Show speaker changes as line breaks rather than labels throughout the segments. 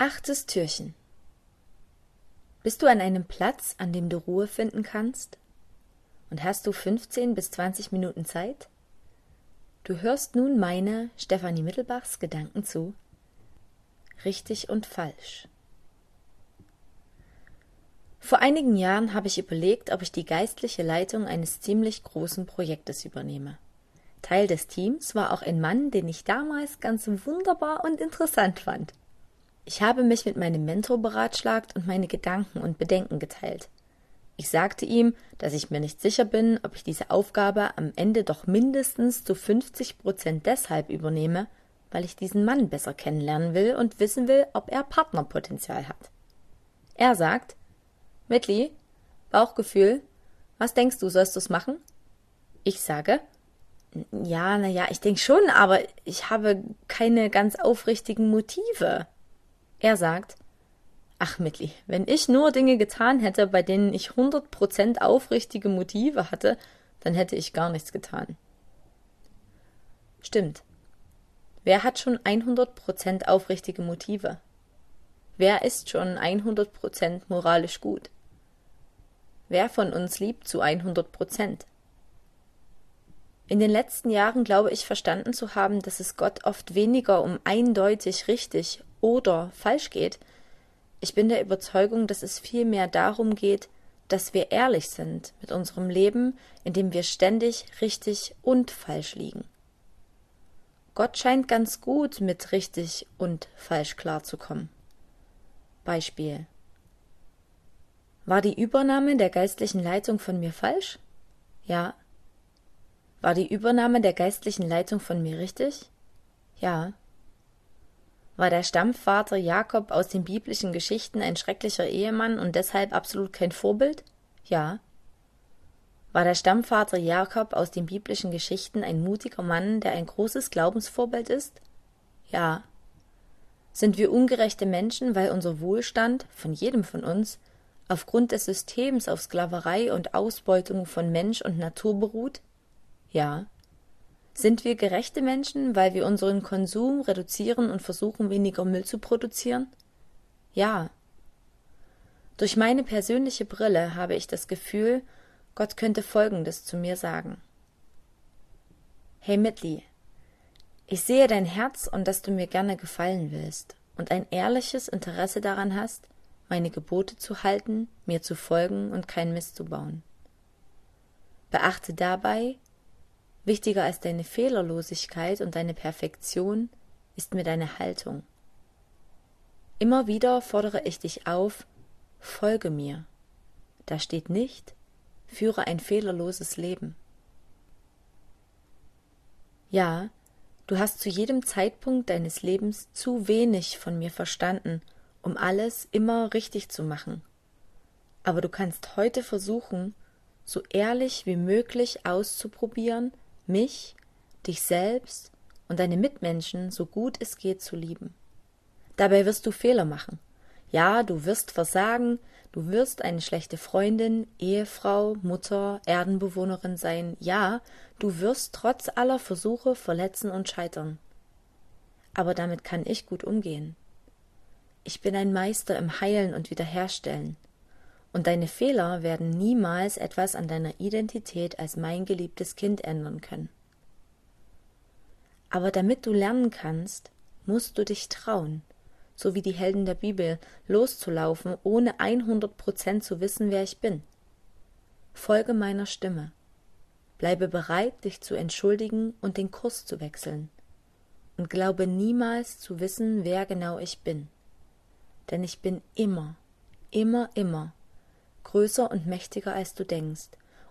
Achtes Türchen. Bist du an einem Platz, an dem du Ruhe finden kannst? Und hast du 15 bis 20 Minuten Zeit? Du hörst nun meine, Stefanie Mittelbachs, Gedanken zu Richtig und Falsch. Vor einigen Jahren habe ich überlegt, ob ich die geistliche Leitung eines ziemlich großen Projektes übernehme. Teil des Teams war auch ein Mann, den ich damals ganz wunderbar und interessant fand. Ich habe mich mit meinem Mentor beratschlagt und meine Gedanken und Bedenken geteilt. Ich sagte ihm, dass ich mir nicht sicher bin, ob ich diese Aufgabe am Ende doch mindestens zu 50 Prozent deshalb übernehme, weil ich diesen Mann besser kennenlernen will und wissen will, ob er Partnerpotenzial hat. Er sagt, Mitli, Bauchgefühl, was denkst du, sollst du's machen? Ich sage, ja, na ja, ich denke schon, aber ich habe keine ganz aufrichtigen Motive. Er sagt, Ach, Mitli, wenn ich nur Dinge getan hätte, bei denen ich hundert Prozent aufrichtige Motive hatte, dann hätte ich gar nichts getan. Stimmt. Wer hat schon 100 Prozent aufrichtige Motive? Wer ist schon 100 Prozent moralisch gut? Wer von uns liebt zu 100 Prozent? In den letzten Jahren glaube ich verstanden zu haben, dass es Gott oft weniger um eindeutig richtig oder falsch geht. Ich bin der Überzeugung, dass es vielmehr darum geht, dass wir ehrlich sind mit unserem Leben, in dem wir ständig richtig und falsch liegen. Gott scheint ganz gut mit richtig und falsch klarzukommen. Beispiel War die Übernahme der geistlichen Leitung von mir falsch? Ja. War die Übernahme der geistlichen Leitung von mir richtig? Ja. War der Stammvater Jakob aus den biblischen Geschichten ein schrecklicher Ehemann und deshalb absolut kein Vorbild? Ja. War der Stammvater Jakob aus den biblischen Geschichten ein mutiger Mann, der ein großes Glaubensvorbild ist? Ja. Sind wir ungerechte Menschen, weil unser Wohlstand, von jedem von uns, aufgrund des Systems auf Sklaverei und Ausbeutung von Mensch und Natur beruht? Ja. Sind wir gerechte Menschen, weil wir unseren Konsum reduzieren und versuchen, weniger Müll zu produzieren? Ja. Durch meine persönliche Brille habe ich das Gefühl, Gott könnte Folgendes zu mir sagen. Hey Mitli, ich sehe dein Herz und dass du mir gerne gefallen willst und ein ehrliches Interesse daran hast, meine Gebote zu halten, mir zu folgen und kein Mist zu bauen. Beachte dabei, Wichtiger als deine Fehlerlosigkeit und deine Perfektion ist mir deine Haltung. Immer wieder fordere ich dich auf, folge mir. Da steht nicht, führe ein fehlerloses Leben. Ja, du hast zu jedem Zeitpunkt deines Lebens zu wenig von mir verstanden, um alles immer richtig zu machen. Aber du kannst heute versuchen, so ehrlich wie möglich auszuprobieren, mich, dich selbst und deine Mitmenschen so gut es geht zu lieben. Dabei wirst du Fehler machen. Ja, du wirst versagen, du wirst eine schlechte Freundin, Ehefrau, Mutter, Erdenbewohnerin sein. Ja, du wirst trotz aller Versuche verletzen und scheitern. Aber damit kann ich gut umgehen. Ich bin ein Meister im Heilen und Wiederherstellen. Und deine Fehler werden niemals etwas an deiner Identität als mein geliebtes Kind ändern können. Aber damit du lernen kannst, musst du dich trauen, so wie die Helden der Bibel, loszulaufen, ohne 100 Prozent zu wissen, wer ich bin. Folge meiner Stimme. Bleibe bereit, dich zu entschuldigen und den Kurs zu wechseln. Und glaube niemals zu wissen, wer genau ich bin. Denn ich bin immer, immer, immer größer und mächtiger als du denkst,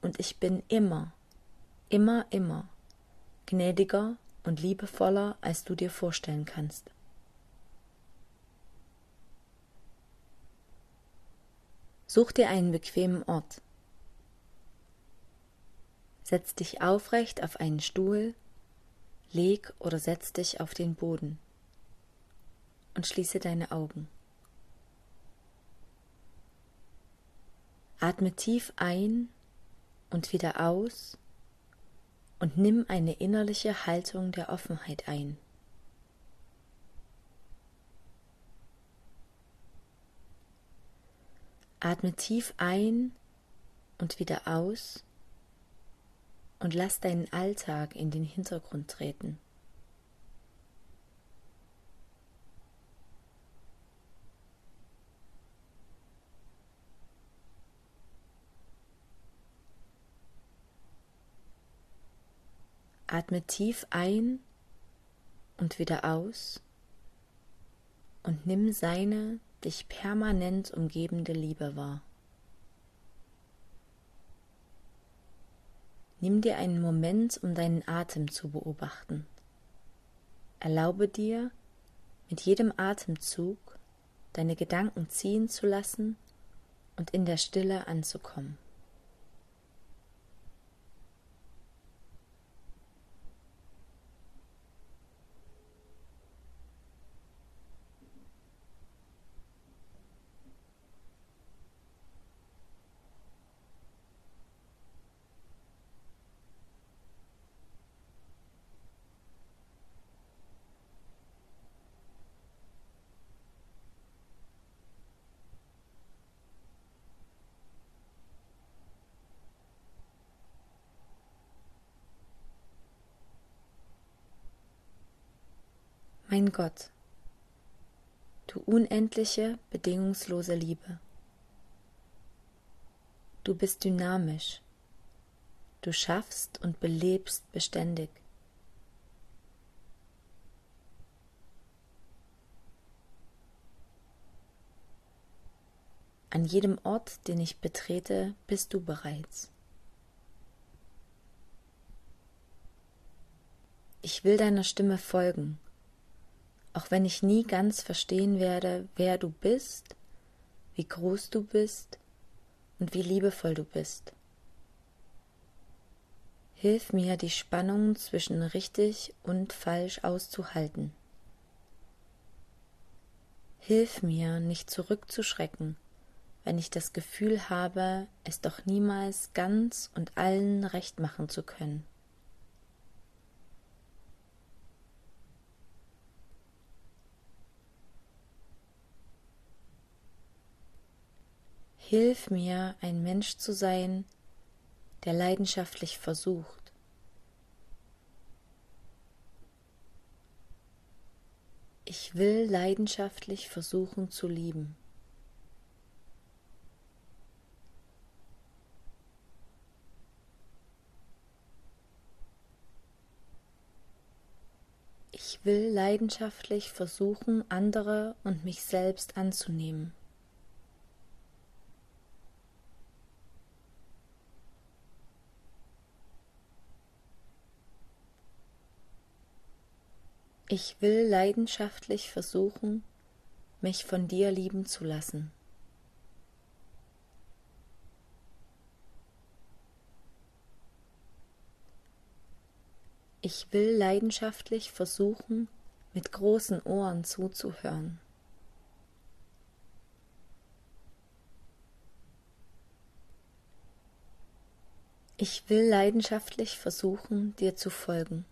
und ich bin immer, immer, immer gnädiger und liebevoller, als du dir vorstellen kannst. Such dir einen bequemen Ort. Setz dich aufrecht auf einen Stuhl, leg oder setz dich auf den Boden und schließe deine Augen. Atme tief ein und wieder aus und nimm eine innerliche Haltung der Offenheit ein. Atme tief ein und wieder aus und lass deinen Alltag in den Hintergrund treten. Atme tief ein und wieder aus und nimm seine dich permanent umgebende Liebe wahr. Nimm dir einen Moment, um deinen Atem zu beobachten. Erlaube dir, mit jedem Atemzug deine Gedanken ziehen zu lassen und in der Stille anzukommen. Mein Gott, du unendliche, bedingungslose Liebe. Du bist dynamisch, du schaffst und belebst beständig. An jedem Ort, den ich betrete, bist du bereits. Ich will deiner Stimme folgen auch wenn ich nie ganz verstehen werde, wer du bist, wie groß du bist und wie liebevoll du bist. Hilf mir, die Spannung zwischen richtig und falsch auszuhalten. Hilf mir, nicht zurückzuschrecken, wenn ich das Gefühl habe, es doch niemals ganz und allen recht machen zu können. Hilf mir, ein Mensch zu sein, der leidenschaftlich versucht. Ich will leidenschaftlich versuchen zu lieben. Ich will leidenschaftlich versuchen, andere und mich selbst anzunehmen. Ich will leidenschaftlich versuchen, mich von dir lieben zu lassen. Ich will leidenschaftlich versuchen, mit großen Ohren zuzuhören. Ich will leidenschaftlich versuchen, dir zu folgen.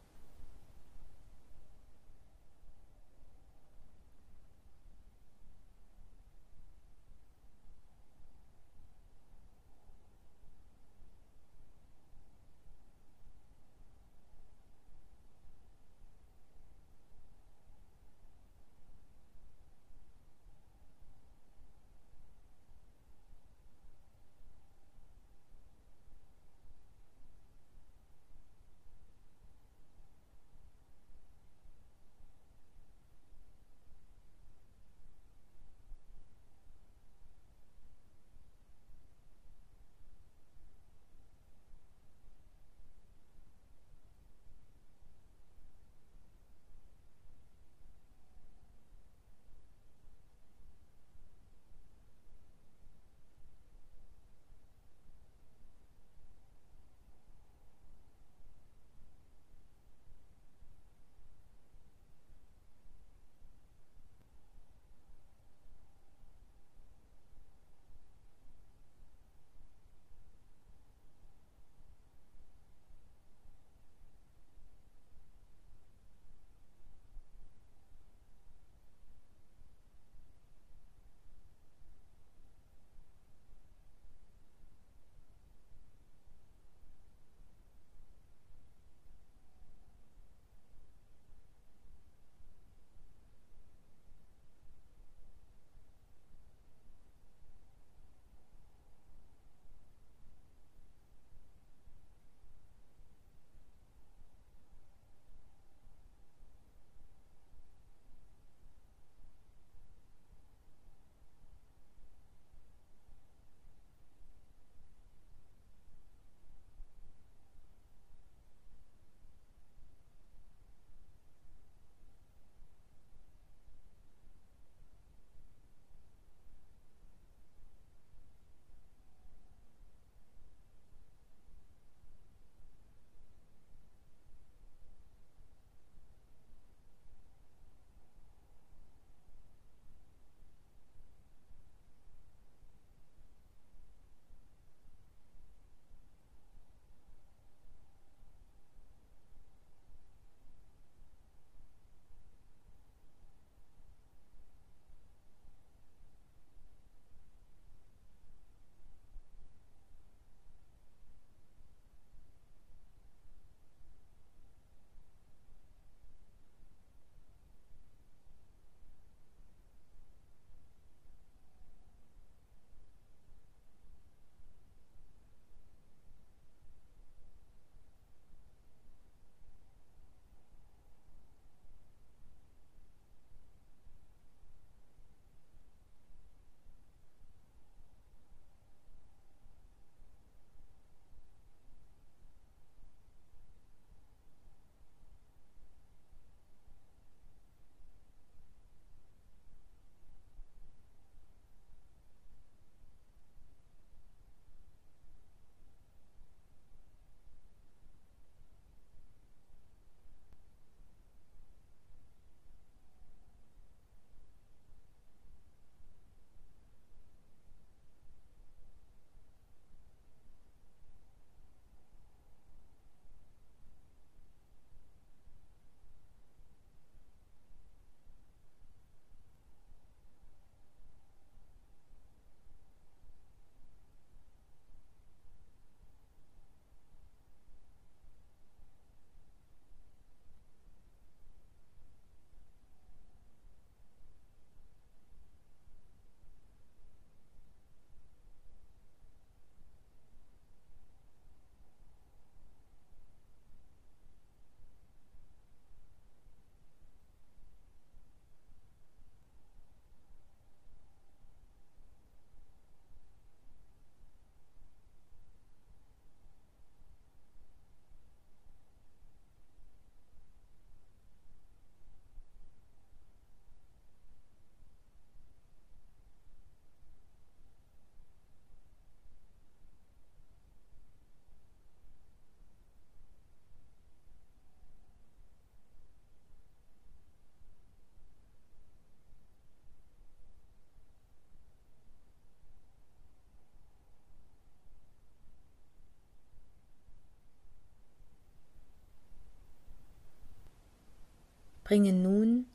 Bringe nun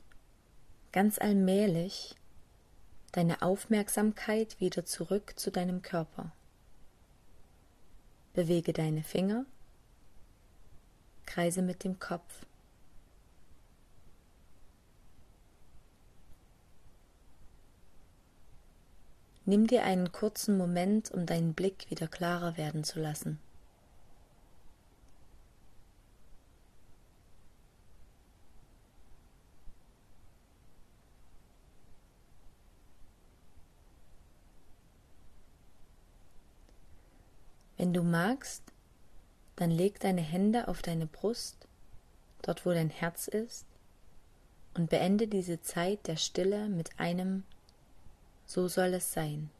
ganz allmählich deine Aufmerksamkeit wieder zurück zu deinem Körper. Bewege deine Finger, kreise mit dem Kopf. Nimm dir einen kurzen Moment, um deinen Blick wieder klarer werden zu lassen. Du magst, dann leg deine Hände auf deine Brust, dort wo dein Herz ist, und beende diese Zeit der Stille mit einem So soll es sein.